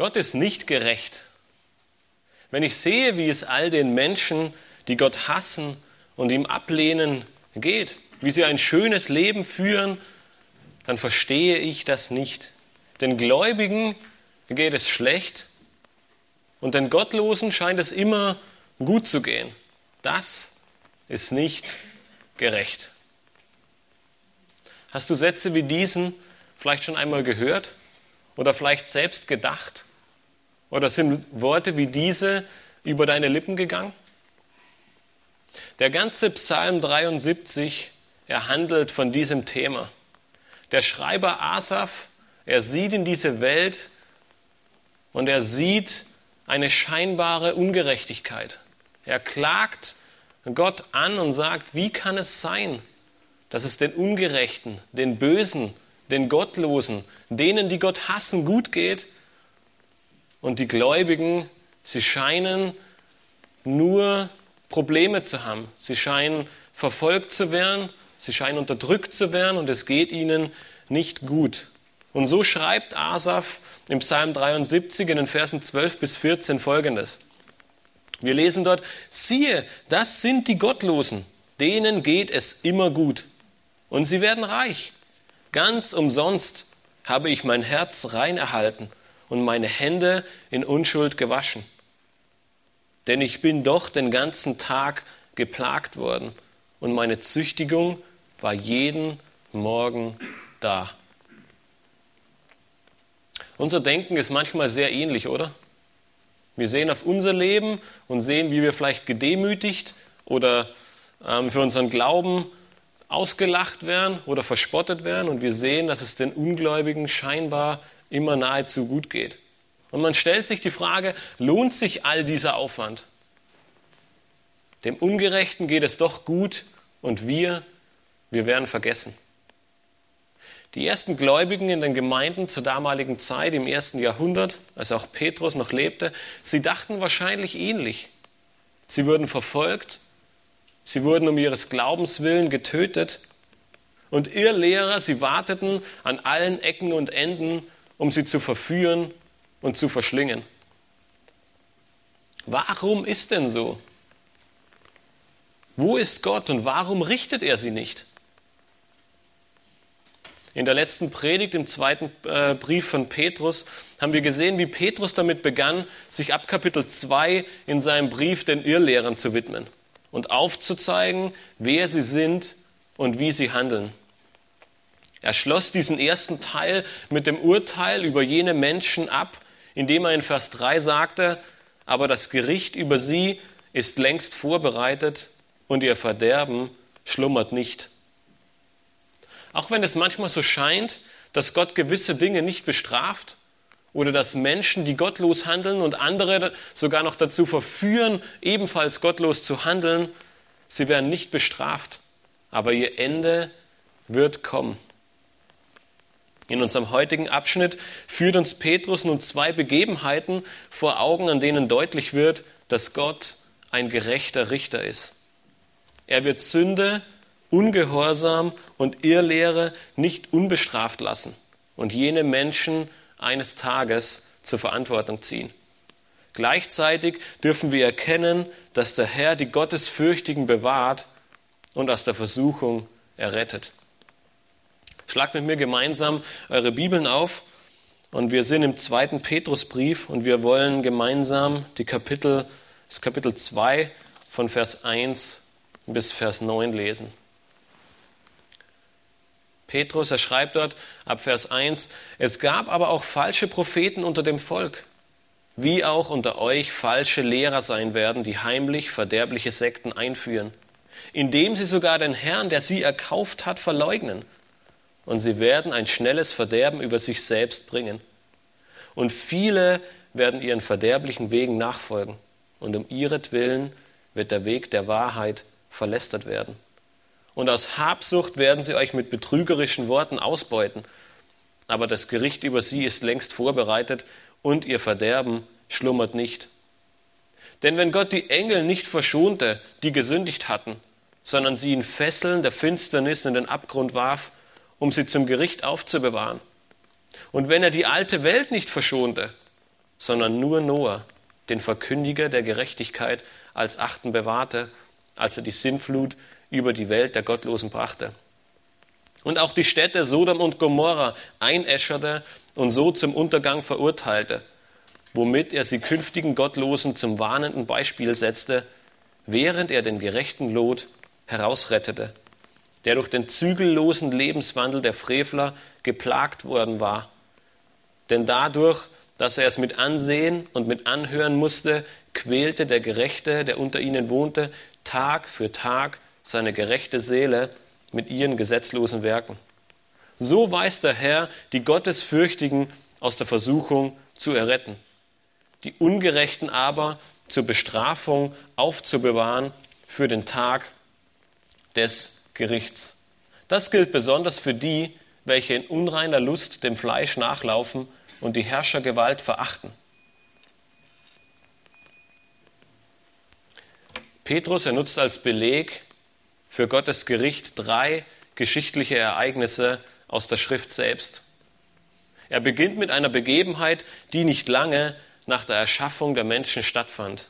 Gott ist nicht gerecht. Wenn ich sehe, wie es all den Menschen, die Gott hassen und ihm ablehnen, geht, wie sie ein schönes Leben führen, dann verstehe ich das nicht. Den Gläubigen geht es schlecht und den Gottlosen scheint es immer gut zu gehen. Das ist nicht gerecht. Hast du Sätze wie diesen vielleicht schon einmal gehört oder vielleicht selbst gedacht? Oder sind Worte wie diese über deine Lippen gegangen? Der ganze Psalm 73, er handelt von diesem Thema. Der Schreiber Asaf, er sieht in diese Welt und er sieht eine scheinbare Ungerechtigkeit. Er klagt Gott an und sagt, wie kann es sein, dass es den Ungerechten, den Bösen, den Gottlosen, denen, die Gott hassen, gut geht und die Gläubigen, sie scheinen nur Probleme zu haben. Sie scheinen verfolgt zu werden, sie scheinen unterdrückt zu werden und es geht ihnen nicht gut. Und so schreibt Asaf im Psalm 73 in den Versen 12 bis 14 folgendes. Wir lesen dort, siehe, das sind die Gottlosen, denen geht es immer gut und sie werden reich. Ganz umsonst habe ich mein Herz rein erhalten und meine Hände in Unschuld gewaschen. Denn ich bin doch den ganzen Tag geplagt worden und meine Züchtigung war jeden Morgen da. Unser Denken ist manchmal sehr ähnlich, oder? Wir sehen auf unser Leben und sehen, wie wir vielleicht gedemütigt oder ähm, für unseren Glauben ausgelacht werden oder verspottet werden und wir sehen, dass es den Ungläubigen scheinbar immer nahezu gut geht. Und man stellt sich die Frage, lohnt sich all dieser Aufwand? Dem Ungerechten geht es doch gut und wir, wir werden vergessen. Die ersten Gläubigen in den Gemeinden zur damaligen Zeit, im ersten Jahrhundert, als auch Petrus noch lebte, sie dachten wahrscheinlich ähnlich. Sie wurden verfolgt, sie wurden um ihres Glaubens willen getötet und ihr Lehrer, sie warteten an allen Ecken und Enden, um sie zu verführen und zu verschlingen. Warum ist denn so? Wo ist Gott und warum richtet er sie nicht? In der letzten Predigt im zweiten äh, Brief von Petrus haben wir gesehen, wie Petrus damit begann, sich ab Kapitel 2 in seinem Brief den Irrlehrern zu widmen und aufzuzeigen, wer sie sind und wie sie handeln. Er schloss diesen ersten Teil mit dem Urteil über jene Menschen ab, indem er in Vers 3 sagte, aber das Gericht über sie ist längst vorbereitet und ihr Verderben schlummert nicht. Auch wenn es manchmal so scheint, dass Gott gewisse Dinge nicht bestraft oder dass Menschen, die gottlos handeln und andere sogar noch dazu verführen, ebenfalls gottlos zu handeln, sie werden nicht bestraft, aber ihr Ende wird kommen. In unserem heutigen Abschnitt führt uns Petrus nun zwei Begebenheiten vor Augen, an denen deutlich wird, dass Gott ein gerechter Richter ist. Er wird Sünde Ungehorsam und Irrlehre nicht unbestraft lassen und jene Menschen eines Tages zur Verantwortung ziehen. Gleichzeitig dürfen wir erkennen, dass der Herr die Gottesfürchtigen bewahrt und aus der Versuchung errettet. Schlagt mit mir gemeinsam eure Bibeln auf und wir sind im zweiten Petrusbrief und wir wollen gemeinsam die Kapitel, das Kapitel 2 von Vers 1 bis Vers 9 lesen. Petrus, er schreibt dort ab Vers 1, es gab aber auch falsche Propheten unter dem Volk, wie auch unter euch falsche Lehrer sein werden, die heimlich verderbliche Sekten einführen, indem sie sogar den Herrn, der sie erkauft hat, verleugnen. Und sie werden ein schnelles Verderben über sich selbst bringen. Und viele werden ihren verderblichen Wegen nachfolgen. Und um ihretwillen wird der Weg der Wahrheit verlästert werden und aus Habsucht werden sie euch mit betrügerischen Worten ausbeuten. Aber das Gericht über sie ist längst vorbereitet und ihr Verderben schlummert nicht. Denn wenn Gott die Engel nicht verschonte, die gesündigt hatten, sondern sie in Fesseln der Finsternis in den Abgrund warf, um sie zum Gericht aufzubewahren, und wenn er die alte Welt nicht verschonte, sondern nur Noah, den Verkündiger der Gerechtigkeit, als Achten bewahrte, als er die Sintflut über die Welt der Gottlosen brachte. Und auch die Städte Sodom und Gomorra einäscherte und so zum Untergang verurteilte, womit er sie künftigen Gottlosen zum warnenden Beispiel setzte, während er den gerechten Lot herausrettete, der durch den zügellosen Lebenswandel der Frevler geplagt worden war. Denn dadurch, dass er es mit ansehen und mit anhören musste, quälte der Gerechte, der unter ihnen wohnte, Tag für Tag seine gerechte Seele mit ihren gesetzlosen Werken. So weiß der Herr, die Gottesfürchtigen aus der Versuchung zu erretten, die Ungerechten aber zur Bestrafung aufzubewahren für den Tag des Gerichts. Das gilt besonders für die, welche in unreiner Lust dem Fleisch nachlaufen und die Herrschergewalt verachten. Petrus, er nutzt als Beleg für Gottes Gericht drei geschichtliche Ereignisse aus der Schrift selbst. Er beginnt mit einer Begebenheit, die nicht lange nach der Erschaffung der Menschen stattfand.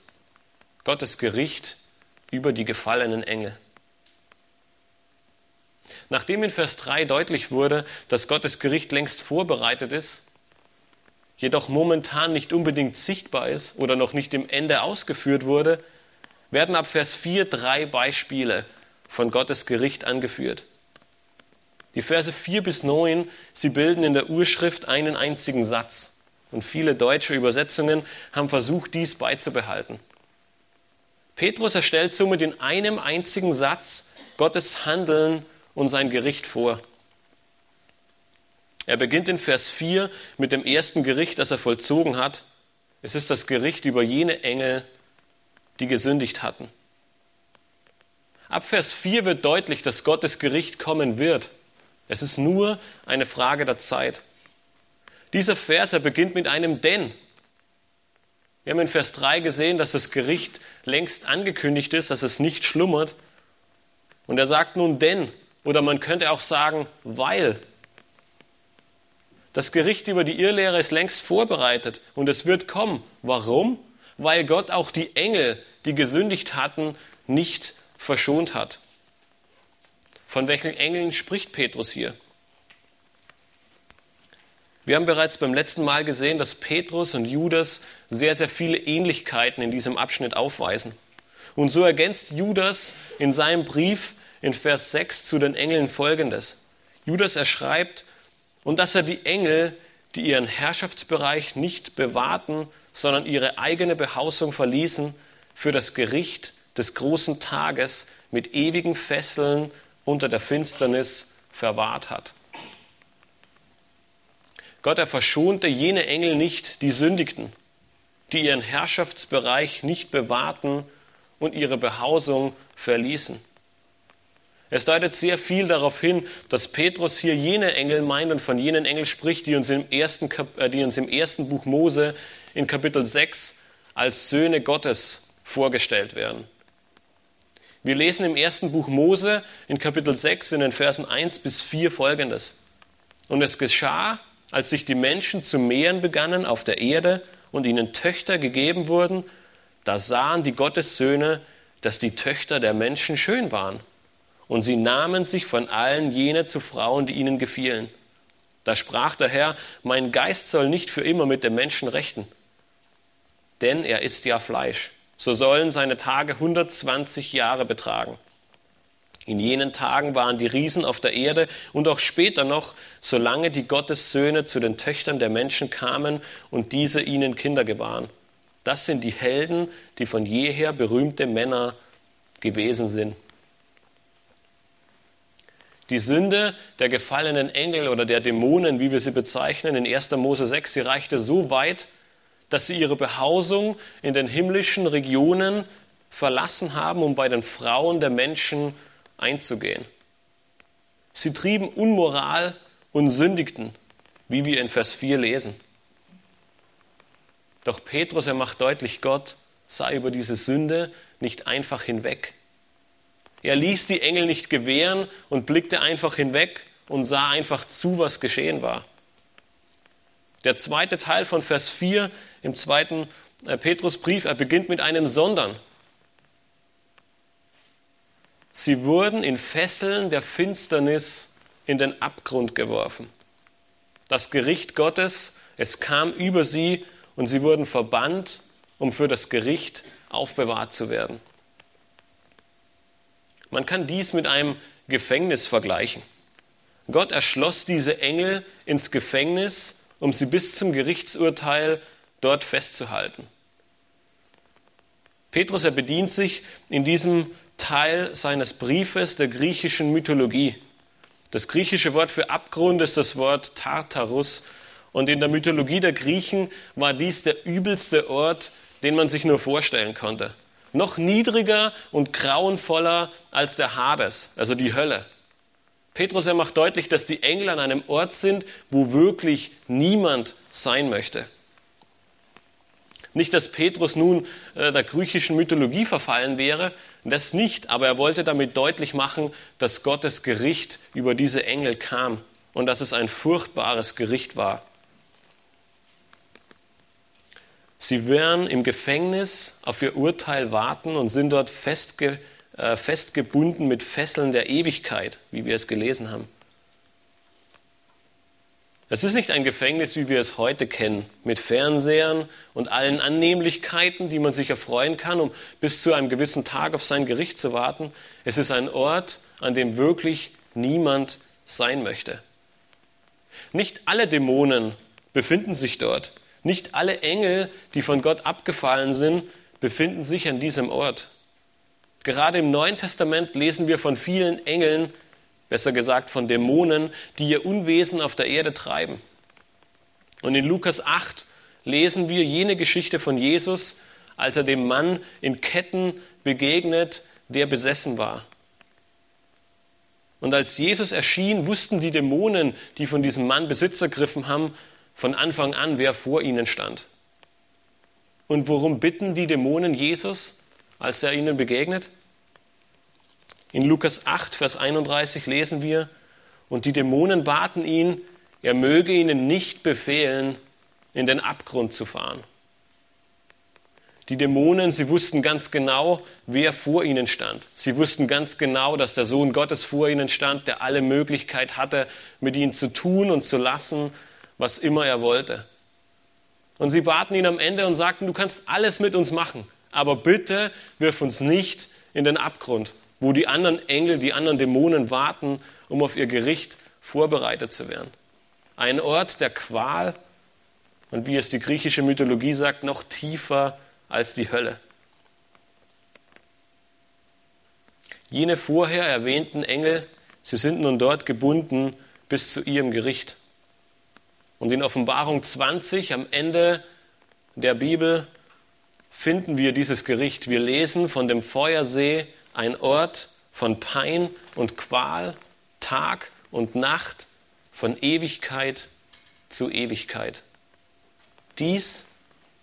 Gottes Gericht über die gefallenen Engel. Nachdem in Vers 3 deutlich wurde, dass Gottes Gericht längst vorbereitet ist, jedoch momentan nicht unbedingt sichtbar ist oder noch nicht im Ende ausgeführt wurde, werden ab Vers 4 drei Beispiele von Gottes Gericht angeführt. Die Verse 4 bis 9, sie bilden in der Urschrift einen einzigen Satz. Und viele deutsche Übersetzungen haben versucht, dies beizubehalten. Petrus erstellt somit in einem einzigen Satz Gottes Handeln und sein Gericht vor. Er beginnt in Vers 4 mit dem ersten Gericht, das er vollzogen hat. Es ist das Gericht über jene Engel, die gesündigt hatten. Ab Vers 4 wird deutlich, dass Gottes Gericht kommen wird. Es ist nur eine Frage der Zeit. Dieser Vers, er beginnt mit einem Denn. Wir haben in Vers 3 gesehen, dass das Gericht längst angekündigt ist, dass es nicht schlummert. Und er sagt nun denn, oder man könnte auch sagen, weil. Das Gericht über die Irrlehre ist längst vorbereitet und es wird kommen. Warum? Weil Gott auch die Engel die gesündigt hatten, nicht verschont hat. Von welchen Engeln spricht Petrus hier? Wir haben bereits beim letzten Mal gesehen, dass Petrus und Judas sehr, sehr viele Ähnlichkeiten in diesem Abschnitt aufweisen. Und so ergänzt Judas in seinem Brief in Vers 6 zu den Engeln folgendes. Judas erschreibt, und dass er die Engel, die ihren Herrschaftsbereich nicht bewahrten, sondern ihre eigene Behausung verließen, für das Gericht des großen Tages mit ewigen Fesseln unter der Finsternis verwahrt hat. Gott, er verschonte jene Engel nicht, die sündigten, die ihren Herrschaftsbereich nicht bewahrten und ihre Behausung verließen. Es deutet sehr viel darauf hin, dass Petrus hier jene Engel meint und von jenen Engeln spricht, die uns im ersten, äh, die uns im ersten Buch Mose in Kapitel 6 als Söhne Gottes vorgestellt werden. Wir lesen im ersten Buch Mose in Kapitel 6 in den Versen 1 bis 4 folgendes. Und es geschah, als sich die Menschen zu mehren begannen auf der Erde und ihnen Töchter gegeben wurden, da sahen die Gottessöhne, dass die Töchter der Menschen schön waren. Und sie nahmen sich von allen jene zu Frauen, die ihnen gefielen. Da sprach der Herr, mein Geist soll nicht für immer mit dem Menschen rechten, denn er ist ja Fleisch so sollen seine Tage 120 Jahre betragen. In jenen Tagen waren die Riesen auf der Erde und auch später noch, solange die Gottessöhne zu den Töchtern der Menschen kamen und diese ihnen Kinder gebaren. Das sind die Helden, die von jeher berühmte Männer gewesen sind. Die Sünde der gefallenen Engel oder der Dämonen, wie wir sie bezeichnen, in 1. Mose 6, sie reichte so weit, dass sie ihre Behausung in den himmlischen Regionen verlassen haben, um bei den Frauen der Menschen einzugehen. Sie trieben Unmoral und sündigten, wie wir in Vers 4 lesen. Doch Petrus, er macht deutlich, Gott sah über diese Sünde nicht einfach hinweg. Er ließ die Engel nicht gewähren und blickte einfach hinweg und sah einfach zu, was geschehen war. Der zweite Teil von Vers 4 im zweiten äh, Petrusbrief, er beginnt mit einem Sondern. Sie wurden in Fesseln der Finsternis in den Abgrund geworfen. Das Gericht Gottes, es kam über sie und sie wurden verbannt, um für das Gericht aufbewahrt zu werden. Man kann dies mit einem Gefängnis vergleichen. Gott erschloss diese Engel ins Gefängnis, um sie bis zum Gerichtsurteil dort festzuhalten. Petrus, er bedient sich in diesem Teil seines Briefes der griechischen Mythologie. Das griechische Wort für Abgrund ist das Wort Tartarus. Und in der Mythologie der Griechen war dies der übelste Ort, den man sich nur vorstellen konnte. Noch niedriger und grauenvoller als der Hades, also die Hölle. Petrus er macht deutlich, dass die Engel an einem Ort sind, wo wirklich niemand sein möchte. Nicht, dass Petrus nun äh, der griechischen Mythologie verfallen wäre, das nicht, aber er wollte damit deutlich machen, dass Gottes Gericht über diese Engel kam und dass es ein furchtbares Gericht war. Sie werden im Gefängnis auf ihr Urteil warten und sind dort festge, äh, festgebunden mit Fesseln der Ewigkeit, wie wir es gelesen haben. Es ist nicht ein Gefängnis, wie wir es heute kennen, mit Fernsehern und allen Annehmlichkeiten, die man sich erfreuen kann, um bis zu einem gewissen Tag auf sein Gericht zu warten. Es ist ein Ort, an dem wirklich niemand sein möchte. Nicht alle Dämonen befinden sich dort. Nicht alle Engel, die von Gott abgefallen sind, befinden sich an diesem Ort. Gerade im Neuen Testament lesen wir von vielen Engeln, besser gesagt von Dämonen, die ihr Unwesen auf der Erde treiben. Und in Lukas 8 lesen wir jene Geschichte von Jesus, als er dem Mann in Ketten begegnet, der besessen war. Und als Jesus erschien, wussten die Dämonen, die von diesem Mann Besitz ergriffen haben, von Anfang an, wer vor ihnen stand. Und worum bitten die Dämonen Jesus, als er ihnen begegnet? In Lukas 8, Vers 31 lesen wir, und die Dämonen baten ihn, er möge ihnen nicht befehlen, in den Abgrund zu fahren. Die Dämonen, sie wussten ganz genau, wer vor ihnen stand. Sie wussten ganz genau, dass der Sohn Gottes vor ihnen stand, der alle Möglichkeit hatte, mit ihnen zu tun und zu lassen, was immer er wollte. Und sie baten ihn am Ende und sagten, du kannst alles mit uns machen, aber bitte wirf uns nicht in den Abgrund wo die anderen Engel, die anderen Dämonen warten, um auf ihr Gericht vorbereitet zu werden. Ein Ort der Qual und wie es die griechische Mythologie sagt, noch tiefer als die Hölle. Jene vorher erwähnten Engel, sie sind nun dort gebunden bis zu ihrem Gericht. Und in Offenbarung 20 am Ende der Bibel finden wir dieses Gericht. Wir lesen von dem Feuersee, ein Ort von Pein und Qual, Tag und Nacht, von Ewigkeit zu Ewigkeit. Dies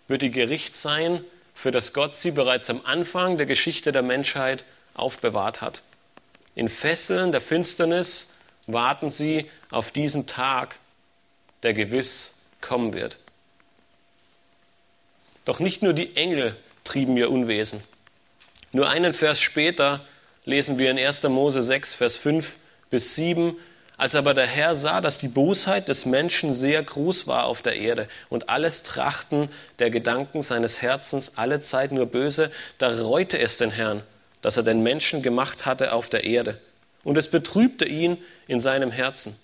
wird ihr Gericht sein, für das Gott sie bereits am Anfang der Geschichte der Menschheit aufbewahrt hat. In Fesseln der Finsternis warten sie auf diesen Tag, der gewiss kommen wird. Doch nicht nur die Engel trieben ihr Unwesen. Nur einen Vers später lesen wir in 1. Mose 6, Vers 5 bis 7, als aber der Herr sah, dass die Bosheit des Menschen sehr groß war auf der Erde und alles Trachten der Gedanken seines Herzens alle Zeit nur böse, da reute es den Herrn, dass er den Menschen gemacht hatte auf der Erde. Und es betrübte ihn in seinem Herzen.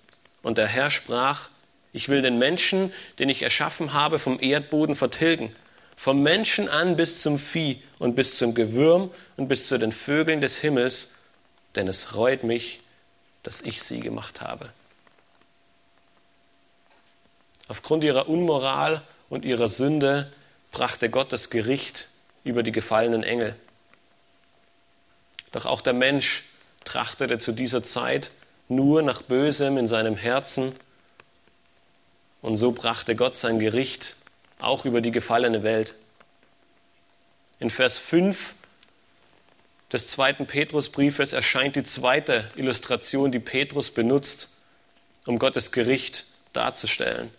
Und der Herr sprach, ich will den Menschen, den ich erschaffen habe, vom Erdboden vertilgen vom Menschen an bis zum Vieh und bis zum Gewürm und bis zu den Vögeln des Himmels, denn es reut mich, dass ich sie gemacht habe. Aufgrund ihrer Unmoral und ihrer Sünde brachte Gott das Gericht über die gefallenen Engel. Doch auch der Mensch trachtete zu dieser Zeit nur nach Bösem in seinem Herzen, und so brachte Gott sein Gericht auch über die gefallene Welt. In Vers 5 des zweiten Petrusbriefes erscheint die zweite Illustration, die Petrus benutzt, um Gottes Gericht darzustellen.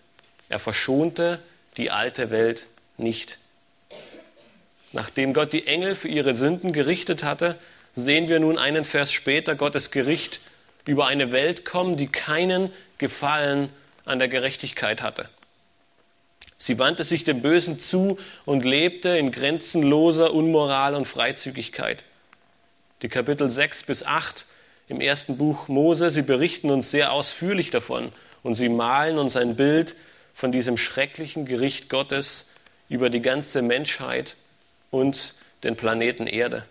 Er verschonte die alte Welt nicht. Nachdem Gott die Engel für ihre Sünden gerichtet hatte, sehen wir nun einen Vers später Gottes Gericht über eine Welt kommen, die keinen Gefallen an der Gerechtigkeit hatte. Sie wandte sich dem Bösen zu und lebte in grenzenloser Unmoral und Freizügigkeit. Die Kapitel 6 bis 8 im ersten Buch Mose, sie berichten uns sehr ausführlich davon und sie malen uns ein Bild von diesem schrecklichen Gericht Gottes über die ganze Menschheit und den Planeten Erde.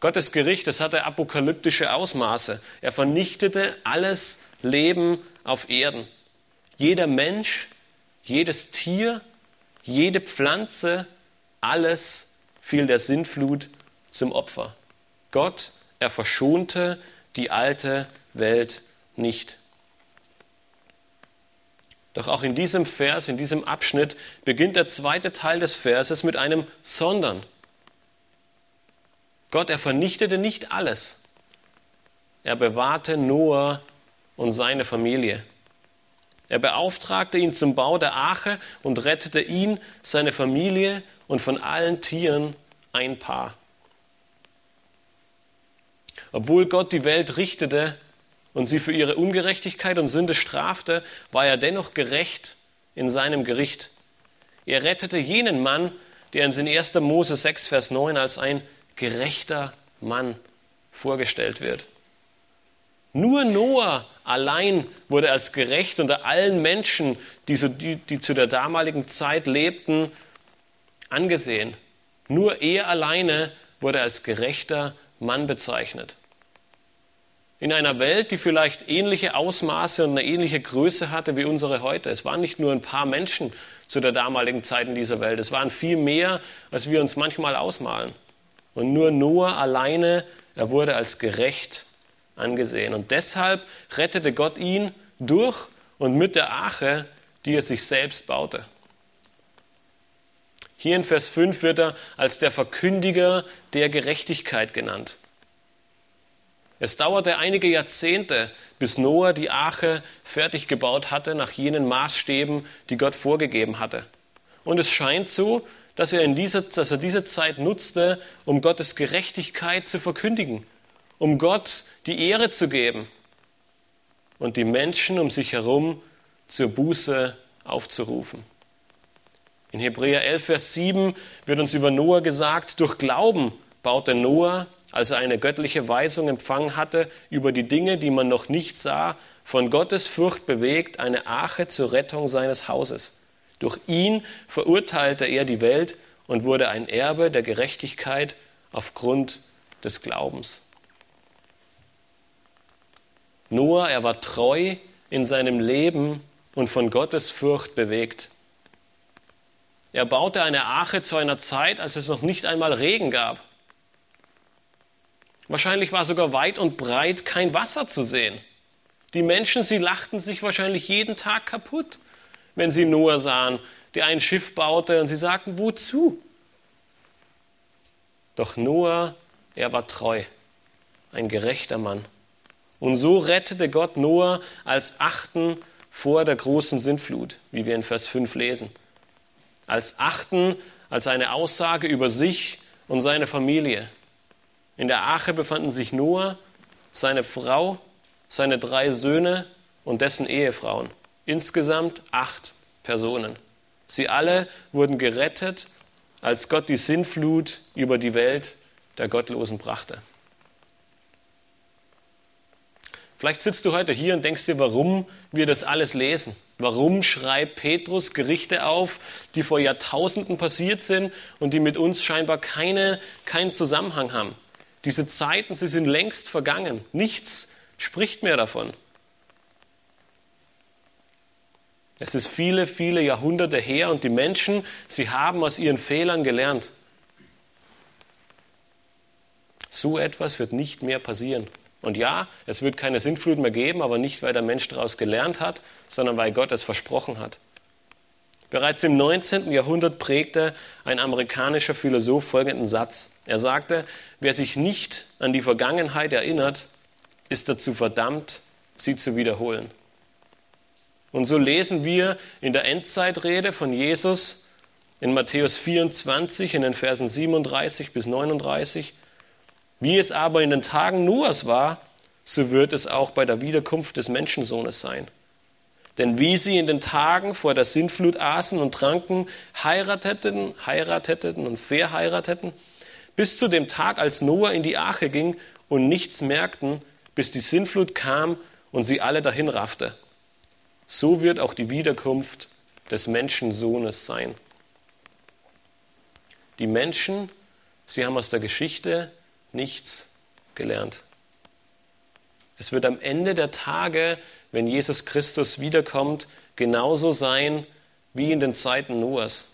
Gottes Gericht, das hatte apokalyptische Ausmaße. Er vernichtete alles Leben auf Erden. Jeder Mensch, jedes Tier, jede Pflanze, alles fiel der Sinnflut zum Opfer. Gott, er verschonte die alte Welt nicht. Doch auch in diesem Vers, in diesem Abschnitt beginnt der zweite Teil des Verses mit einem Sondern. Gott, er vernichtete nicht alles. Er bewahrte Noah und seine Familie. Er beauftragte ihn zum Bau der Arche und rettete ihn, seine Familie und von allen Tieren ein Paar. Obwohl Gott die Welt richtete, und sie für ihre Ungerechtigkeit und Sünde strafte, war er dennoch gerecht in seinem Gericht. Er rettete jenen Mann, der in 1. Mose 6, Vers 9 als ein gerechter Mann vorgestellt wird. Nur Noah allein wurde als gerecht unter allen Menschen, die, so, die, die zu der damaligen Zeit lebten, angesehen. Nur er alleine wurde als gerechter Mann bezeichnet in einer Welt, die vielleicht ähnliche Ausmaße und eine ähnliche Größe hatte wie unsere heute. Es waren nicht nur ein paar Menschen zu der damaligen Zeit in dieser Welt, es waren viel mehr, als wir uns manchmal ausmalen. Und nur Noah alleine, er wurde als gerecht angesehen. Und deshalb rettete Gott ihn durch und mit der Arche, die er sich selbst baute. Hier in Vers 5 wird er als der Verkündiger der Gerechtigkeit genannt. Es dauerte einige Jahrzehnte, bis Noah die Arche fertig gebaut hatte nach jenen Maßstäben, die Gott vorgegeben hatte. Und es scheint so, dass er, in dieser, dass er diese Zeit nutzte, um Gottes Gerechtigkeit zu verkündigen, um Gott die Ehre zu geben und die Menschen um sich herum zur Buße aufzurufen. In Hebräer 11, Vers 7 wird uns über Noah gesagt, durch Glauben baute Noah als er eine göttliche Weisung empfangen hatte über die Dinge, die man noch nicht sah, von Gottes Furcht bewegt, eine Arche zur Rettung seines Hauses. Durch ihn verurteilte er die Welt und wurde ein Erbe der Gerechtigkeit aufgrund des Glaubens. Noah, er war treu in seinem Leben und von Gottes Furcht bewegt. Er baute eine Arche zu einer Zeit, als es noch nicht einmal Regen gab. Wahrscheinlich war sogar weit und breit kein Wasser zu sehen. Die Menschen, sie lachten sich wahrscheinlich jeden Tag kaputt, wenn sie Noah sahen, der ein Schiff baute und sie sagten, wozu? Doch Noah, er war treu, ein gerechter Mann. Und so rettete Gott Noah als Achten vor der großen Sintflut, wie wir in Vers 5 lesen. Als Achten, als eine Aussage über sich und seine Familie. In der Arche befanden sich Noah, seine Frau, seine drei Söhne und dessen Ehefrauen. Insgesamt acht Personen. Sie alle wurden gerettet, als Gott die Sinnflut über die Welt der Gottlosen brachte. Vielleicht sitzt du heute hier und denkst dir, warum wir das alles lesen. Warum schreibt Petrus Gerichte auf, die vor Jahrtausenden passiert sind und die mit uns scheinbar keine, keinen Zusammenhang haben? Diese Zeiten, sie sind längst vergangen. Nichts spricht mehr davon. Es ist viele, viele Jahrhunderte her und die Menschen, sie haben aus ihren Fehlern gelernt. So etwas wird nicht mehr passieren. Und ja, es wird keine Sintflut mehr geben, aber nicht, weil der Mensch daraus gelernt hat, sondern weil Gott es versprochen hat. Bereits im 19. Jahrhundert prägte ein amerikanischer Philosoph folgenden Satz. Er sagte, wer sich nicht an die Vergangenheit erinnert, ist dazu verdammt, sie zu wiederholen. Und so lesen wir in der Endzeitrede von Jesus in Matthäus 24 in den Versen 37 bis 39, wie es aber in den Tagen Noahs war, so wird es auch bei der Wiederkunft des Menschensohnes sein. Denn wie sie in den Tagen vor der Sintflut aßen und tranken, heirateten, heirateten und verheirateten, bis zu dem Tag, als Noah in die Arche ging und nichts merkten, bis die Sintflut kam und sie alle dahin raffte. So wird auch die Wiederkunft des Menschensohnes sein. Die Menschen, sie haben aus der Geschichte nichts gelernt. Es wird am Ende der Tage, wenn Jesus Christus wiederkommt, genauso sein wie in den Zeiten Noahs.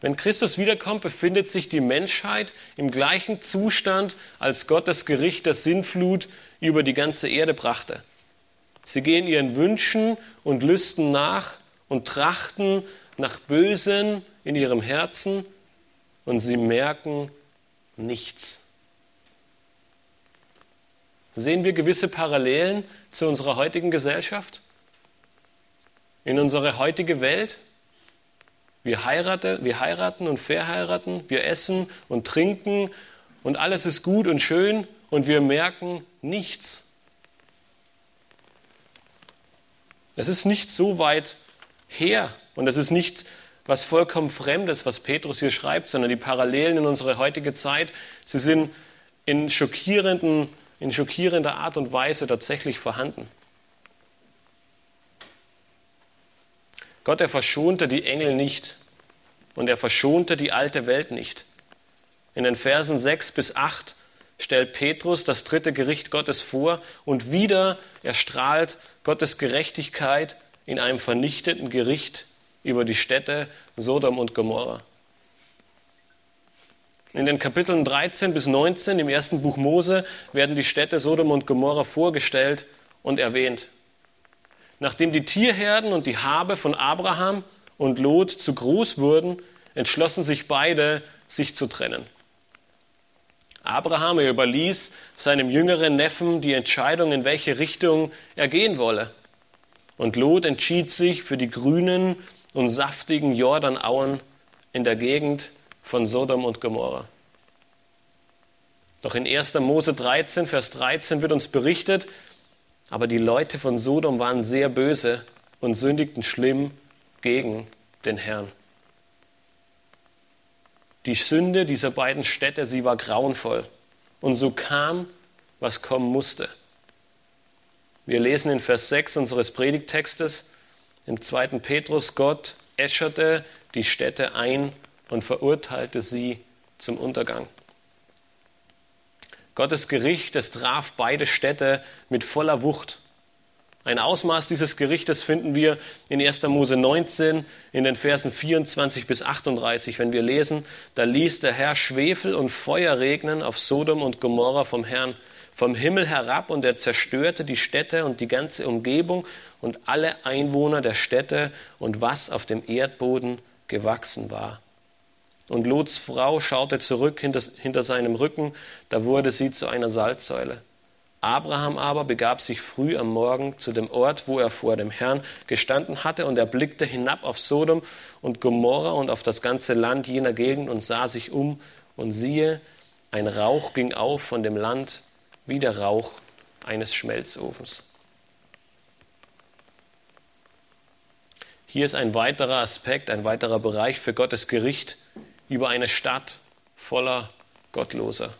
Wenn Christus wiederkommt, befindet sich die Menschheit im gleichen Zustand, als Gott das Gericht der Sintflut über die ganze Erde brachte. Sie gehen ihren Wünschen und Lüsten nach und trachten nach Bösen in ihrem Herzen und sie merken nichts. Sehen wir gewisse Parallelen zu unserer heutigen Gesellschaft? In unserer heutigen Welt? Wir heiraten, wir heiraten und verheiraten, wir essen und trinken und alles ist gut und schön und wir merken nichts. Es ist nicht so weit her und es ist nicht was vollkommen Fremdes, was Petrus hier schreibt, sondern die Parallelen in unsere heutige Zeit, sie sind in, schockierenden, in schockierender Art und Weise tatsächlich vorhanden. Gott, er verschonte die Engel nicht und er verschonte die alte Welt nicht. In den Versen 6 bis 8 stellt Petrus das dritte Gericht Gottes vor und wieder erstrahlt Gottes Gerechtigkeit in einem vernichtenden Gericht über die Städte Sodom und Gomorra. In den Kapiteln 13 bis 19 im ersten Buch Mose werden die Städte Sodom und Gomorra vorgestellt und erwähnt. Nachdem die Tierherden und die Habe von Abraham und Lot zu groß wurden, entschlossen sich beide, sich zu trennen. Abraham überließ seinem jüngeren Neffen die Entscheidung, in welche Richtung er gehen wolle. Und Lot entschied sich für die grünen und saftigen Jordanauen in der Gegend von Sodom und Gomorra. Doch in 1. Mose 13, Vers 13 wird uns berichtet, aber die Leute von Sodom waren sehr böse und sündigten schlimm gegen den Herrn. Die Sünde dieser beiden Städte, sie war grauenvoll. Und so kam, was kommen musste. Wir lesen in Vers 6 unseres Predigtextes, im zweiten Petrus, Gott äscherte die Städte ein und verurteilte sie zum Untergang. Gottes Gericht, es traf beide Städte mit voller Wucht. Ein Ausmaß dieses Gerichtes finden wir in 1. Mose 19 in den Versen 24 bis 38, wenn wir lesen, da ließ der Herr Schwefel und Feuer regnen auf Sodom und Gomorra vom Herrn vom Himmel herab und er zerstörte die Städte und die ganze Umgebung und alle Einwohner der Städte und was auf dem Erdboden gewachsen war. Und Lots Frau schaute zurück hinter, hinter seinem Rücken, da wurde sie zu einer Salzsäule. Abraham aber begab sich früh am Morgen zu dem Ort, wo er vor dem Herrn gestanden hatte, und er blickte hinab auf Sodom und Gomorra und auf das ganze Land jener Gegend und sah sich um, und siehe, ein Rauch ging auf von dem Land wie der Rauch eines Schmelzofens. Hier ist ein weiterer Aspekt, ein weiterer Bereich für Gottes Gericht über eine Stadt voller Gottloser.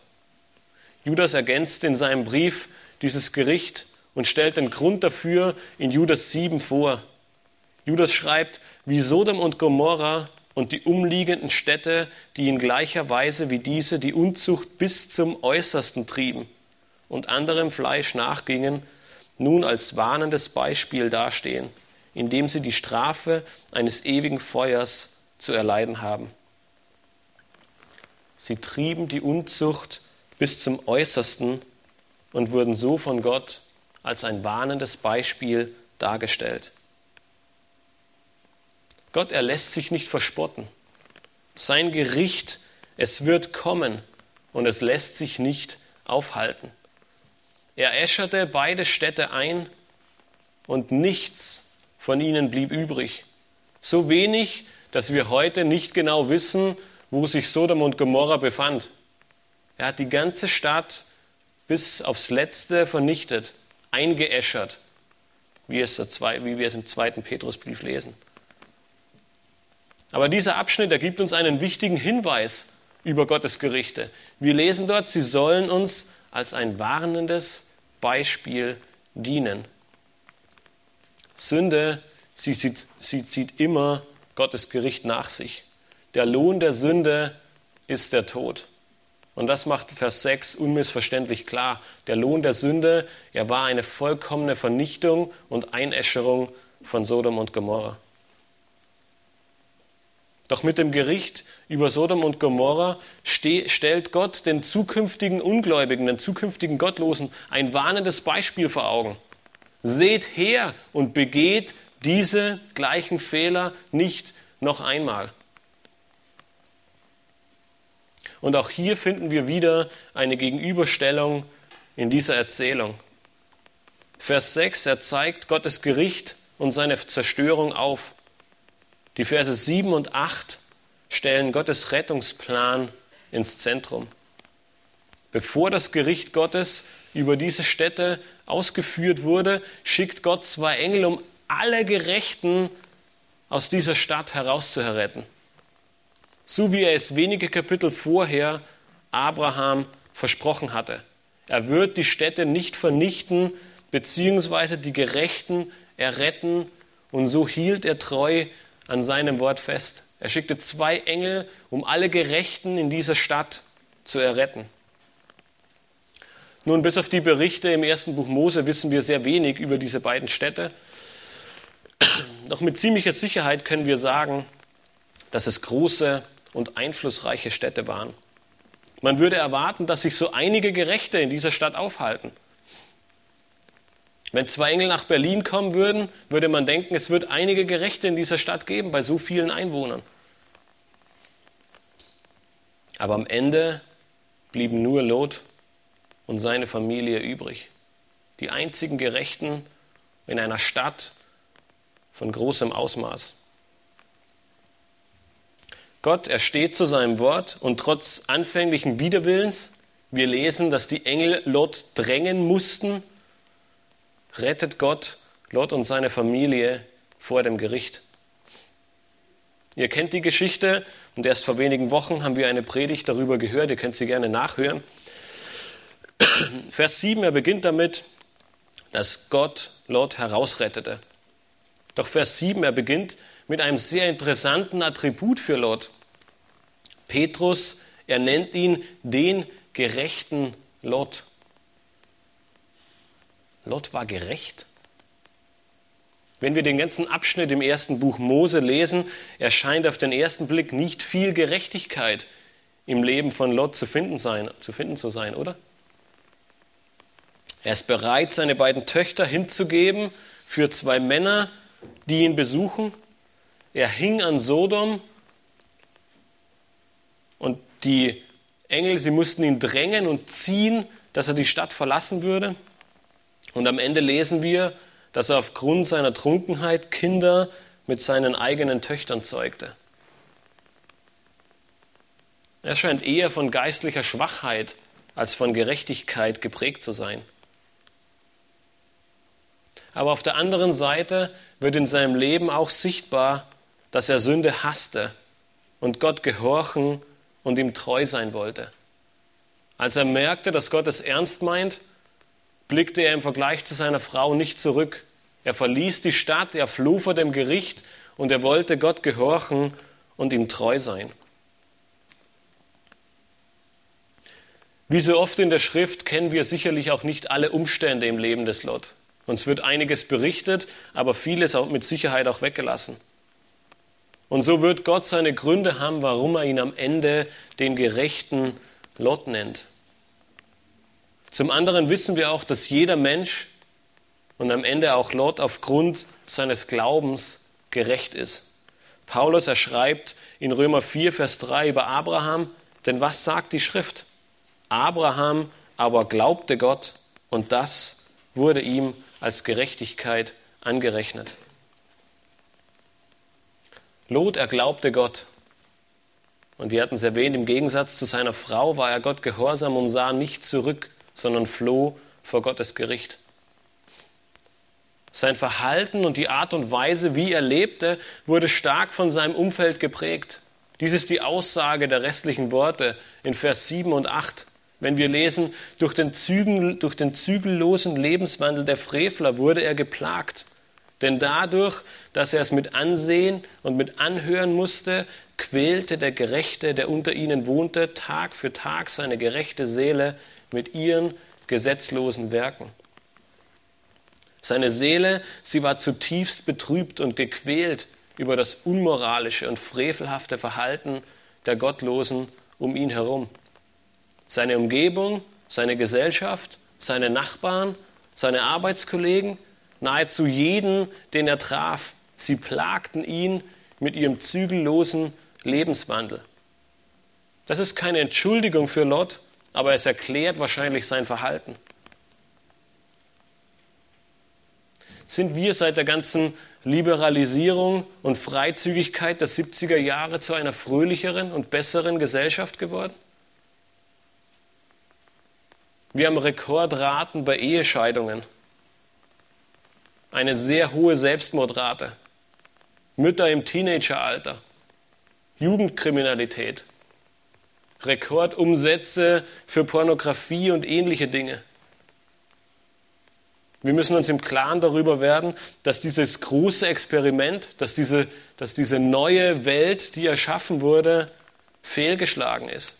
Judas ergänzt in seinem Brief dieses Gericht und stellt den Grund dafür in Judas 7 vor. Judas schreibt, wie Sodom und Gomorra und die umliegenden Städte, die in gleicher Weise wie diese die Unzucht bis zum Äußersten trieben und anderem Fleisch nachgingen, nun als warnendes Beispiel dastehen, indem sie die Strafe eines ewigen Feuers zu erleiden haben. Sie trieben die Unzucht bis zum Äußersten und wurden so von Gott als ein warnendes Beispiel dargestellt. Gott erlässt sich nicht verspotten. Sein Gericht, es wird kommen und es lässt sich nicht aufhalten. Er äscherte beide Städte ein und nichts von ihnen blieb übrig. So wenig, dass wir heute nicht genau wissen, wo sich Sodom und Gomorra befand. Er hat die ganze Stadt bis aufs Letzte vernichtet, eingeäschert, wie, es wie wir es im zweiten Petrusbrief lesen. Aber dieser Abschnitt ergibt uns einen wichtigen Hinweis über Gottes Gerichte. Wir lesen dort, sie sollen uns als ein warnendes Beispiel dienen. Sünde, sie, sie, sie zieht immer Gottes Gericht nach sich. Der Lohn der Sünde ist der Tod. Und das macht Vers 6 unmissverständlich klar. Der Lohn der Sünde, er war eine vollkommene Vernichtung und Einäscherung von Sodom und Gomorra. Doch mit dem Gericht über Sodom und Gomorra stellt Gott den zukünftigen Ungläubigen, den zukünftigen Gottlosen ein warnendes Beispiel vor Augen. Seht her und begeht diese gleichen Fehler nicht noch einmal. Und auch hier finden wir wieder eine Gegenüberstellung in dieser Erzählung. Vers 6, er zeigt Gottes Gericht und seine Zerstörung auf. Die Verse 7 und 8 stellen Gottes Rettungsplan ins Zentrum. Bevor das Gericht Gottes über diese Städte ausgeführt wurde, schickt Gott zwei Engel, um alle Gerechten aus dieser Stadt herauszuretten so wie er es wenige Kapitel vorher Abraham versprochen hatte. Er wird die Städte nicht vernichten, beziehungsweise die Gerechten erretten, und so hielt er treu an seinem Wort fest. Er schickte zwei Engel, um alle Gerechten in dieser Stadt zu erretten. Nun, bis auf die Berichte im ersten Buch Mose wissen wir sehr wenig über diese beiden Städte. Doch mit ziemlicher Sicherheit können wir sagen, dass es große und einflussreiche Städte waren. Man würde erwarten, dass sich so einige Gerechte in dieser Stadt aufhalten. Wenn zwei Engel nach Berlin kommen würden, würde man denken, es wird einige Gerechte in dieser Stadt geben, bei so vielen Einwohnern. Aber am Ende blieben nur Lot und seine Familie übrig. Die einzigen Gerechten in einer Stadt von großem Ausmaß. Gott, er steht zu seinem Wort und trotz anfänglichen Widerwillens, wir lesen, dass die Engel Lot drängen mussten, rettet Gott Lot und seine Familie vor dem Gericht. Ihr kennt die Geschichte und erst vor wenigen Wochen haben wir eine Predigt darüber gehört, ihr könnt sie gerne nachhören. Vers 7, er beginnt damit, dass Gott Lot herausrettete. Doch Vers 7, er beginnt mit einem sehr interessanten Attribut für Lot. Petrus, er nennt ihn den gerechten Lot. Lot war gerecht. Wenn wir den ganzen Abschnitt im ersten Buch Mose lesen, erscheint auf den ersten Blick nicht viel Gerechtigkeit im Leben von Lot zu finden, sein, zu finden zu sein, oder? Er ist bereit, seine beiden Töchter hinzugeben für zwei Männer, die ihn besuchen. Er hing an Sodom und die Engel, sie mussten ihn drängen und ziehen, dass er die Stadt verlassen würde. Und am Ende lesen wir, dass er aufgrund seiner Trunkenheit Kinder mit seinen eigenen Töchtern zeugte. Er scheint eher von geistlicher Schwachheit als von Gerechtigkeit geprägt zu sein. Aber auf der anderen Seite wird in seinem Leben auch sichtbar, dass er Sünde hasste und Gott gehorchen und ihm treu sein wollte. Als er merkte, dass Gott es ernst meint, blickte er im Vergleich zu seiner Frau nicht zurück. Er verließ die Stadt, er floh vor dem Gericht und er wollte Gott gehorchen und ihm treu sein. Wie so oft in der Schrift kennen wir sicherlich auch nicht alle Umstände im Leben des Lot. Uns wird einiges berichtet, aber vieles auch mit Sicherheit auch weggelassen. Und so wird Gott seine Gründe haben, warum er ihn am Ende den gerechten Lot nennt. Zum anderen wissen wir auch, dass jeder Mensch und am Ende auch Lot aufgrund seines Glaubens gerecht ist. Paulus erschreibt in Römer 4, Vers 3 über Abraham, denn was sagt die Schrift? Abraham aber glaubte Gott und das wurde ihm als Gerechtigkeit angerechnet. Lot, er glaubte Gott. Und wir hatten es erwähnt, im Gegensatz zu seiner Frau war er Gott gehorsam und sah nicht zurück, sondern floh vor Gottes Gericht. Sein Verhalten und die Art und Weise, wie er lebte, wurde stark von seinem Umfeld geprägt. Dies ist die Aussage der restlichen Worte in Vers 7 und 8. Wenn wir lesen, durch den, Zügel, durch den zügellosen Lebenswandel der Frevler wurde er geplagt. Denn dadurch, dass er es mit ansehen und mit anhören musste, quälte der Gerechte, der unter ihnen wohnte, Tag für Tag seine gerechte Seele mit ihren gesetzlosen Werken. Seine Seele, sie war zutiefst betrübt und gequält über das unmoralische und frevelhafte Verhalten der Gottlosen um ihn herum. Seine Umgebung, seine Gesellschaft, seine Nachbarn, seine Arbeitskollegen, nahezu jeden, den er traf, sie plagten ihn mit ihrem zügellosen Lebenswandel. Das ist keine Entschuldigung für Lot, aber es erklärt wahrscheinlich sein Verhalten. Sind wir seit der ganzen Liberalisierung und Freizügigkeit der 70er Jahre zu einer fröhlicheren und besseren Gesellschaft geworden? Wir haben Rekordraten bei Ehescheidungen, eine sehr hohe Selbstmordrate, Mütter im Teenageralter, Jugendkriminalität, Rekordumsätze für Pornografie und ähnliche Dinge. Wir müssen uns im Klaren darüber werden, dass dieses große Experiment, dass diese, dass diese neue Welt, die erschaffen wurde, fehlgeschlagen ist.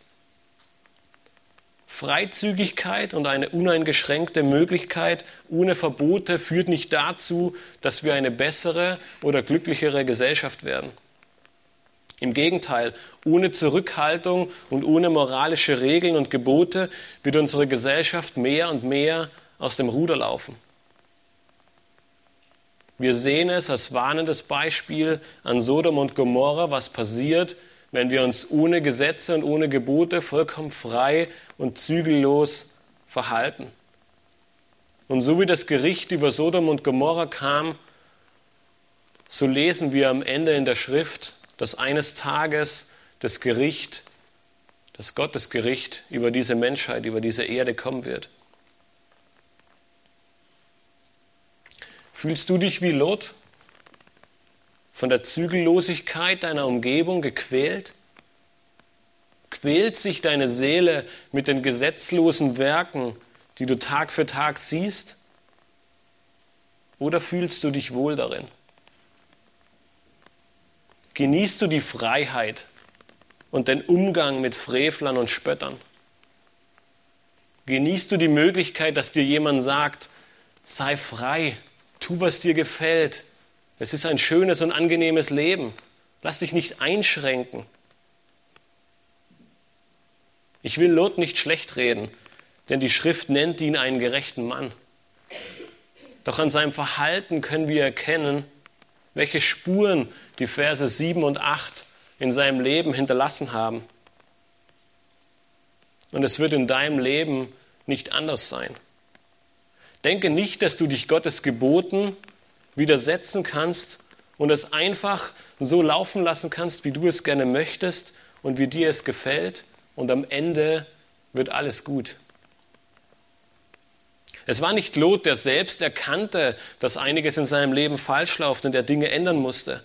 Freizügigkeit und eine uneingeschränkte Möglichkeit ohne Verbote führt nicht dazu, dass wir eine bessere oder glücklichere Gesellschaft werden. Im Gegenteil, ohne Zurückhaltung und ohne moralische Regeln und Gebote wird unsere Gesellschaft mehr und mehr aus dem Ruder laufen. Wir sehen es als warnendes Beispiel an Sodom und Gomorra, was passiert, wenn wir uns ohne Gesetze und ohne Gebote vollkommen frei und zügellos verhalten. Und so wie das Gericht über Sodom und Gomorra kam, so lesen wir am Ende in der Schrift, dass eines Tages das Gericht, das Gottes Gericht über diese Menschheit, über diese Erde kommen wird. Fühlst du dich wie Lot? Von der Zügellosigkeit deiner Umgebung gequält? Quält sich deine Seele mit den gesetzlosen Werken, die du Tag für Tag siehst? Oder fühlst du dich wohl darin? Genießt du die Freiheit und den Umgang mit Frevlern und Spöttern? Genießt du die Möglichkeit, dass dir jemand sagt, sei frei, tu, was dir gefällt. Es ist ein schönes und angenehmes Leben. Lass dich nicht einschränken. Ich will Lot nicht schlecht reden, denn die Schrift nennt ihn einen gerechten Mann. Doch an seinem Verhalten können wir erkennen, welche Spuren die Verse 7 und 8 in seinem Leben hinterlassen haben. Und es wird in deinem Leben nicht anders sein. Denke nicht, dass du dich Gottes Geboten widersetzen kannst und es einfach so laufen lassen kannst, wie du es gerne möchtest und wie dir es gefällt und am Ende wird alles gut. Es war nicht Lot, der selbst erkannte, dass einiges in seinem Leben falsch läuft und er Dinge ändern musste.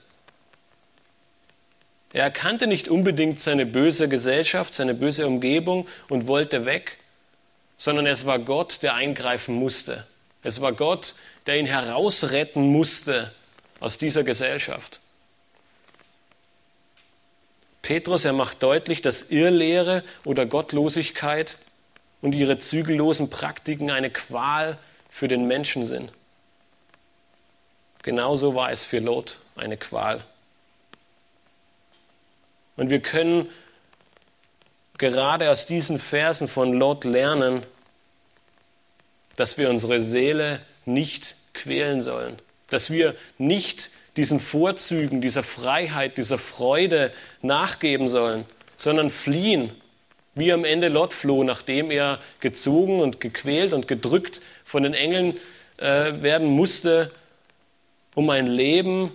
Er erkannte nicht unbedingt seine böse Gesellschaft, seine böse Umgebung und wollte weg, sondern es war Gott, der eingreifen musste. Es war Gott, der ihn herausretten musste aus dieser Gesellschaft. Petrus, er macht deutlich, dass Irrlehre oder Gottlosigkeit und ihre zügellosen Praktiken eine Qual für den Menschen sind. Genauso war es für Lot eine Qual. Und wir können gerade aus diesen Versen von Lot lernen, dass wir unsere Seele nicht quälen sollen, dass wir nicht diesen Vorzügen, dieser Freiheit, dieser Freude nachgeben sollen, sondern fliehen, wie am Ende Lot floh, nachdem er gezogen und gequält und gedrückt von den Engeln äh, werden musste, um ein Leben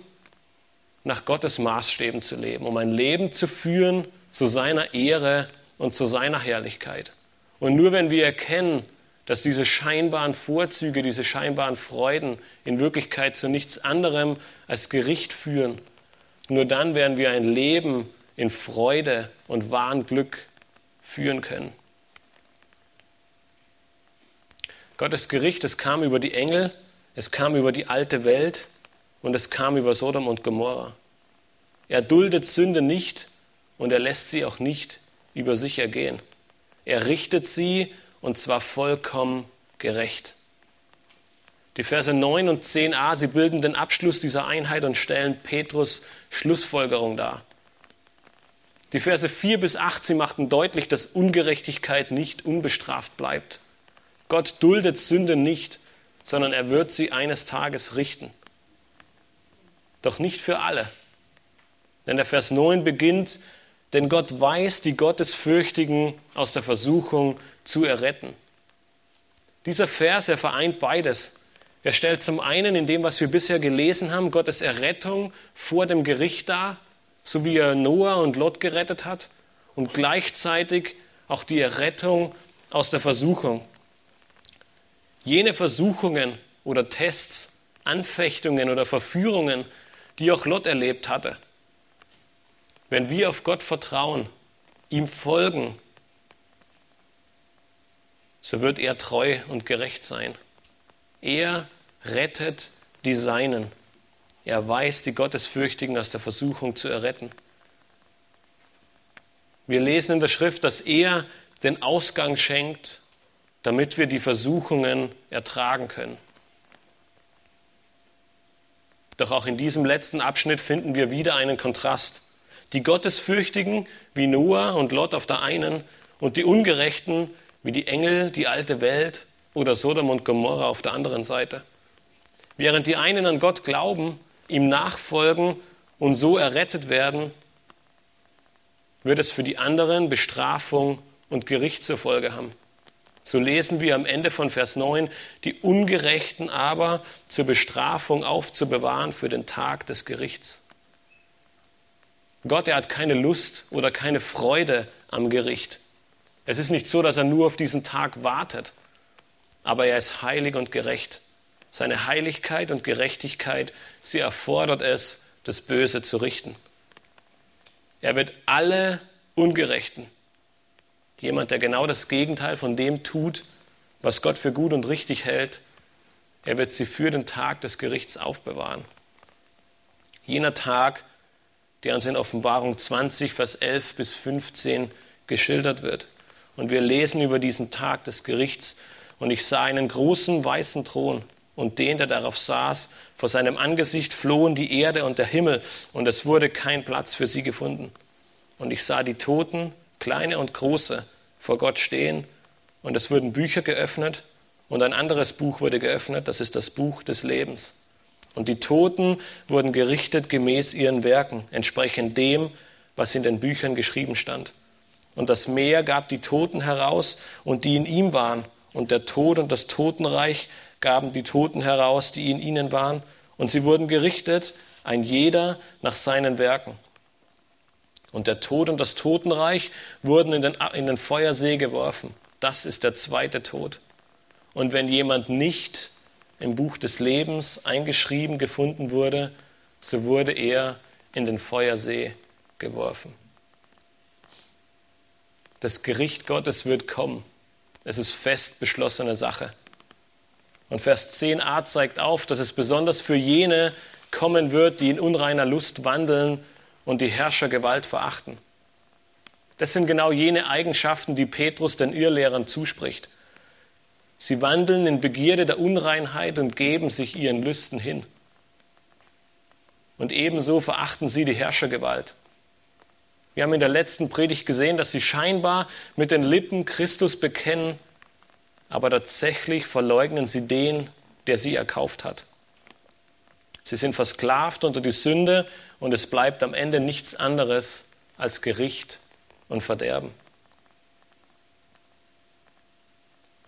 nach Gottes Maßstäben zu leben, um ein Leben zu führen zu seiner Ehre und zu seiner Herrlichkeit. Und nur wenn wir erkennen, dass diese scheinbaren Vorzüge, diese scheinbaren Freuden in Wirklichkeit zu nichts anderem als Gericht führen, nur dann werden wir ein Leben in Freude und wahren Glück führen können. Gottes Gericht, es kam über die Engel, es kam über die alte Welt und es kam über Sodom und Gomorra. Er duldet Sünde nicht und er lässt sie auch nicht über sich ergehen. Er richtet sie und zwar vollkommen gerecht. Die Verse 9 und 10a, sie bilden den Abschluss dieser Einheit und stellen Petrus Schlussfolgerung dar. Die Verse 4 bis 8, sie machten deutlich, dass Ungerechtigkeit nicht unbestraft bleibt. Gott duldet Sünde nicht, sondern er wird sie eines Tages richten. Doch nicht für alle. Denn der Vers 9 beginnt, denn Gott weiß, die Gottesfürchtigen aus der Versuchung zu erretten. Dieser Vers, er vereint beides. Er stellt zum einen in dem, was wir bisher gelesen haben, Gottes Errettung vor dem Gericht dar, so wie er Noah und Lot gerettet hat, und gleichzeitig auch die Errettung aus der Versuchung. Jene Versuchungen oder Tests, Anfechtungen oder Verführungen, die auch Lot erlebt hatte. Wenn wir auf Gott vertrauen, ihm folgen, so wird er treu und gerecht sein. Er rettet die Seinen. Er weiß, die Gottesfürchtigen aus der Versuchung zu erretten. Wir lesen in der Schrift, dass er den Ausgang schenkt, damit wir die Versuchungen ertragen können. Doch auch in diesem letzten Abschnitt finden wir wieder einen Kontrast. Die Gottesfürchtigen wie Noah und Lot auf der einen und die Ungerechten wie die Engel, die alte Welt oder Sodom und Gomorra auf der anderen Seite. Während die einen an Gott glauben, ihm nachfolgen und so errettet werden, wird es für die anderen Bestrafung und Gericht zur Folge haben. So lesen wir am Ende von Vers 9, die Ungerechten aber zur Bestrafung aufzubewahren für den Tag des Gerichts. Gott, er hat keine Lust oder keine Freude am Gericht. Es ist nicht so, dass er nur auf diesen Tag wartet, aber er ist heilig und gerecht. Seine Heiligkeit und Gerechtigkeit, sie erfordert es, das Böse zu richten. Er wird alle Ungerechten, jemand, der genau das Gegenteil von dem tut, was Gott für gut und richtig hält, er wird sie für den Tag des Gerichts aufbewahren. Jener Tag, der uns in Offenbarung 20, Vers 11 bis 15 geschildert wird. Und wir lesen über diesen Tag des Gerichts. Und ich sah einen großen weißen Thron und den, der darauf saß. Vor seinem Angesicht flohen die Erde und der Himmel und es wurde kein Platz für sie gefunden. Und ich sah die Toten, kleine und große, vor Gott stehen und es wurden Bücher geöffnet und ein anderes Buch wurde geöffnet, das ist das Buch des Lebens. Und die Toten wurden gerichtet gemäß ihren Werken, entsprechend dem, was in den Büchern geschrieben stand. Und das Meer gab die Toten heraus und die in ihm waren. Und der Tod und das Totenreich gaben die Toten heraus, die in ihnen waren. Und sie wurden gerichtet, ein jeder nach seinen Werken. Und der Tod und das Totenreich wurden in den, in den Feuersee geworfen. Das ist der zweite Tod. Und wenn jemand nicht im Buch des Lebens eingeschrieben gefunden wurde, so wurde er in den Feuersee geworfen. Das Gericht Gottes wird kommen. Es ist fest beschlossene Sache. Und Vers 10a zeigt auf, dass es besonders für jene kommen wird, die in unreiner Lust wandeln und die Herrschergewalt verachten. Das sind genau jene Eigenschaften, die Petrus den Irrlehrern zuspricht. Sie wandeln in Begierde der Unreinheit und geben sich ihren Lüsten hin. Und ebenso verachten sie die Herrschergewalt. Wir haben in der letzten Predigt gesehen, dass sie scheinbar mit den Lippen Christus bekennen, aber tatsächlich verleugnen sie den, der sie erkauft hat. Sie sind versklavt unter die Sünde und es bleibt am Ende nichts anderes als Gericht und Verderben.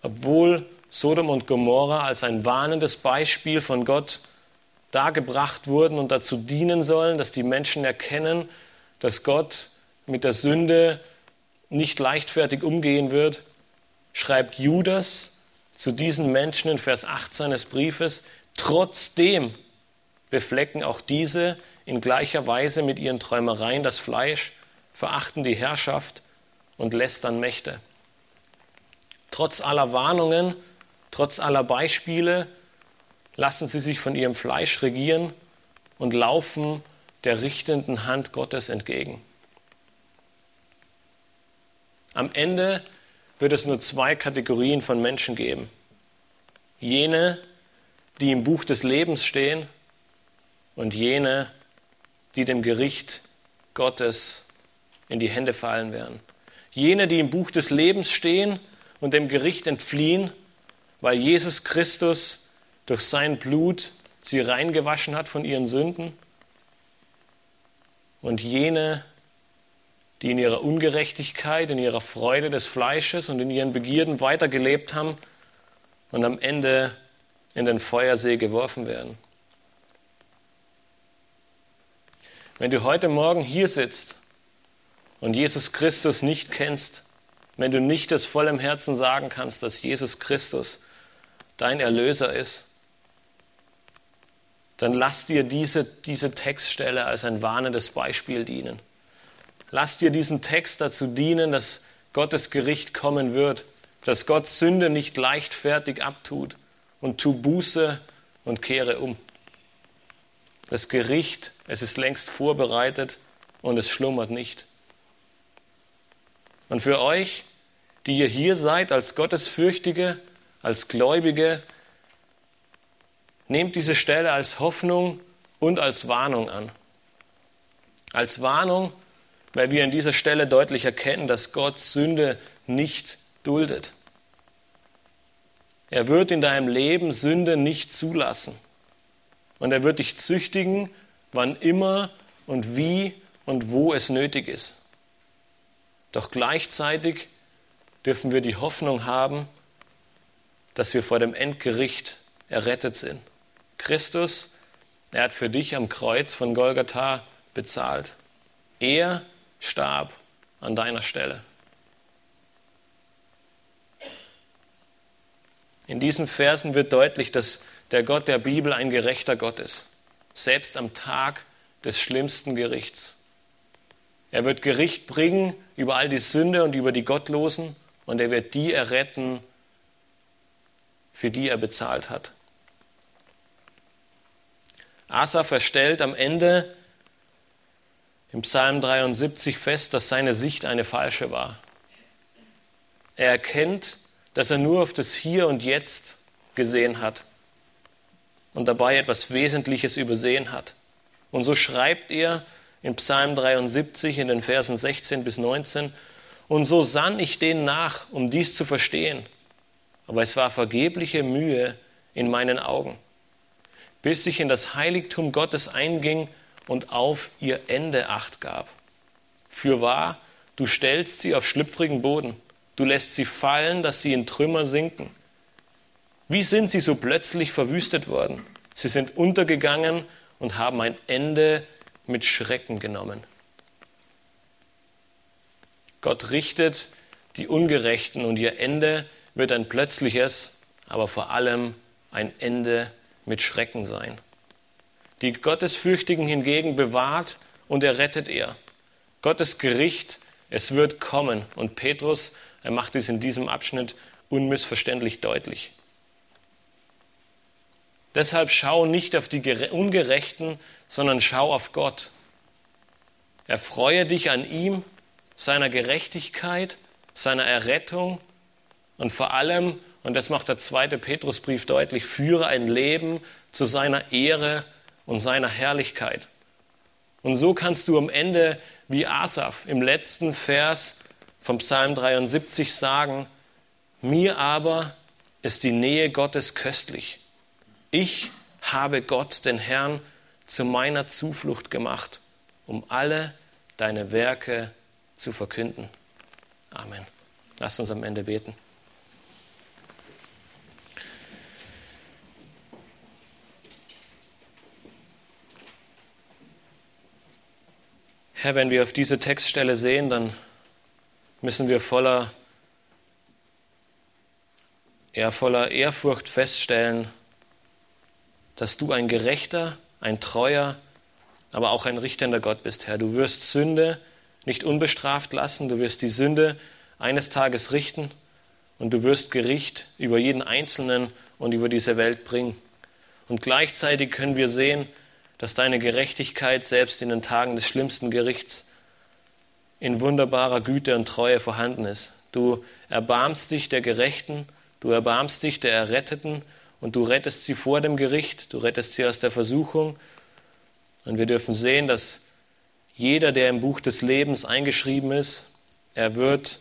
Obwohl Sodom und Gomorra als ein warnendes Beispiel von Gott dargebracht wurden und dazu dienen sollen, dass die Menschen erkennen, dass Gott mit der Sünde nicht leichtfertig umgehen wird, schreibt Judas zu diesen Menschen in Vers 8 seines Briefes, trotzdem beflecken auch diese in gleicher Weise mit ihren Träumereien das Fleisch, verachten die Herrschaft und lästern Mächte. Trotz aller Warnungen, trotz aller Beispiele lassen sie sich von ihrem Fleisch regieren und laufen der richtenden Hand Gottes entgegen. Am Ende wird es nur zwei Kategorien von Menschen geben. Jene, die im Buch des Lebens stehen und jene, die dem Gericht Gottes in die Hände fallen werden. Jene, die im Buch des Lebens stehen und dem Gericht entfliehen, weil Jesus Christus durch sein Blut sie reingewaschen hat von ihren Sünden. Und jene, die in ihrer Ungerechtigkeit, in ihrer Freude des Fleisches und in ihren Begierden weitergelebt haben und am Ende in den Feuersee geworfen werden. Wenn du heute Morgen hier sitzt und Jesus Christus nicht kennst, wenn du nicht aus vollem Herzen sagen kannst, dass Jesus Christus dein Erlöser ist, dann lass dir diese, diese Textstelle als ein warnendes Beispiel dienen. Lass dir diesen Text dazu dienen, dass Gottes Gericht kommen wird, dass Gott Sünde nicht leichtfertig abtut und tu Buße und kehre um. Das Gericht, es ist längst vorbereitet und es schlummert nicht. Und für euch, die ihr hier seid als Gottesfürchtige, als Gläubige, nehmt diese Stelle als Hoffnung und als Warnung an. Als Warnung, weil wir an dieser Stelle deutlich erkennen, dass Gott Sünde nicht duldet. Er wird in deinem Leben Sünde nicht zulassen. Und er wird dich züchtigen, wann immer und wie und wo es nötig ist. Doch gleichzeitig dürfen wir die Hoffnung haben, dass wir vor dem Endgericht errettet sind. Christus, er hat für dich am Kreuz von Golgatha bezahlt. Er starb an deiner Stelle. In diesen Versen wird deutlich, dass der Gott der Bibel ein gerechter Gott ist, selbst am Tag des schlimmsten Gerichts. Er wird Gericht bringen über all die Sünde und über die Gottlosen und er wird die erretten, für die er bezahlt hat. Asa verstellt am Ende im Psalm 73 fest, dass seine Sicht eine falsche war. Er erkennt, dass er nur auf das Hier und Jetzt gesehen hat und dabei etwas Wesentliches übersehen hat. Und so schreibt er in Psalm 73 in den Versen 16 bis 19, und so sann ich denen nach, um dies zu verstehen, aber es war vergebliche Mühe in meinen Augen, bis ich in das Heiligtum Gottes einging und auf ihr Ende acht gab. Fürwahr, du stellst sie auf schlüpfrigen Boden, du lässt sie fallen, dass sie in Trümmer sinken. Wie sind sie so plötzlich verwüstet worden? Sie sind untergegangen und haben ein Ende mit Schrecken genommen. Gott richtet die Ungerechten und ihr Ende wird ein plötzliches, aber vor allem ein Ende mit Schrecken sein. Die Gottesfürchtigen hingegen bewahrt und errettet er. Gottes Gericht, es wird kommen. Und Petrus, er macht es in diesem Abschnitt unmissverständlich deutlich. Deshalb schau nicht auf die Ungerechten, sondern schau auf Gott. Erfreue dich an ihm, seiner Gerechtigkeit, seiner Errettung und vor allem, und das macht der zweite Petrusbrief deutlich, führe ein Leben zu seiner Ehre und seiner Herrlichkeit. Und so kannst du am Ende wie Asaf im letzten Vers vom Psalm 73 sagen, mir aber ist die Nähe Gottes köstlich. Ich habe Gott, den Herrn, zu meiner Zuflucht gemacht, um alle deine Werke zu verkünden. Amen. Lass uns am Ende beten. Herr, wenn wir auf diese Textstelle sehen, dann müssen wir voller, ja, voller Ehrfurcht feststellen, dass du ein gerechter, ein treuer, aber auch ein richtender Gott bist, Herr. Du wirst Sünde nicht unbestraft lassen, du wirst die Sünde eines Tages richten und du wirst Gericht über jeden Einzelnen und über diese Welt bringen. Und gleichzeitig können wir sehen, dass deine Gerechtigkeit selbst in den Tagen des schlimmsten Gerichts in wunderbarer Güte und Treue vorhanden ist. Du erbarmst dich der Gerechten, du erbarmst dich der Erretteten und du rettest sie vor dem Gericht, du rettest sie aus der Versuchung. Und wir dürfen sehen, dass jeder, der im Buch des Lebens eingeschrieben ist, er wird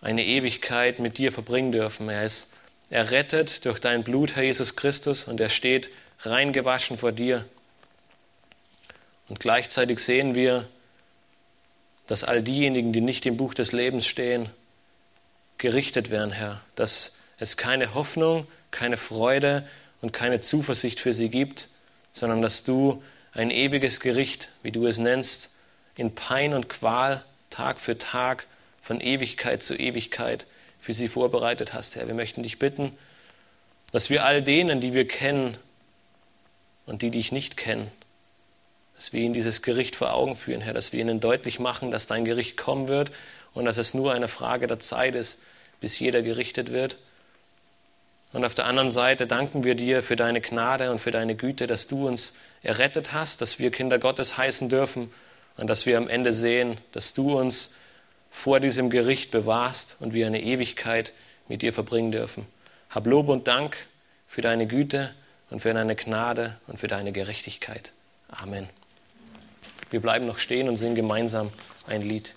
eine Ewigkeit mit dir verbringen dürfen. Er ist errettet durch dein Blut, Herr Jesus Christus, und er steht reingewaschen vor dir. Und gleichzeitig sehen wir, dass all diejenigen, die nicht im Buch des Lebens stehen, gerichtet werden, Herr, dass es keine Hoffnung, keine Freude und keine Zuversicht für sie gibt, sondern dass du ein ewiges Gericht, wie du es nennst, in Pein und Qual Tag für Tag, von Ewigkeit zu Ewigkeit für sie vorbereitet hast, Herr. Wir möchten dich bitten, dass wir all denen, die wir kennen und die dich nicht kennen, dass wir ihnen dieses Gericht vor Augen führen, Herr, dass wir ihnen deutlich machen, dass dein Gericht kommen wird und dass es nur eine Frage der Zeit ist, bis jeder gerichtet wird. Und auf der anderen Seite danken wir dir für deine Gnade und für deine Güte, dass du uns errettet hast, dass wir Kinder Gottes heißen dürfen und dass wir am Ende sehen, dass du uns vor diesem Gericht bewahrst und wir eine Ewigkeit mit dir verbringen dürfen. Hab Lob und Dank für deine Güte und für deine Gnade und für deine Gerechtigkeit. Amen. Wir bleiben noch stehen und singen gemeinsam ein Lied.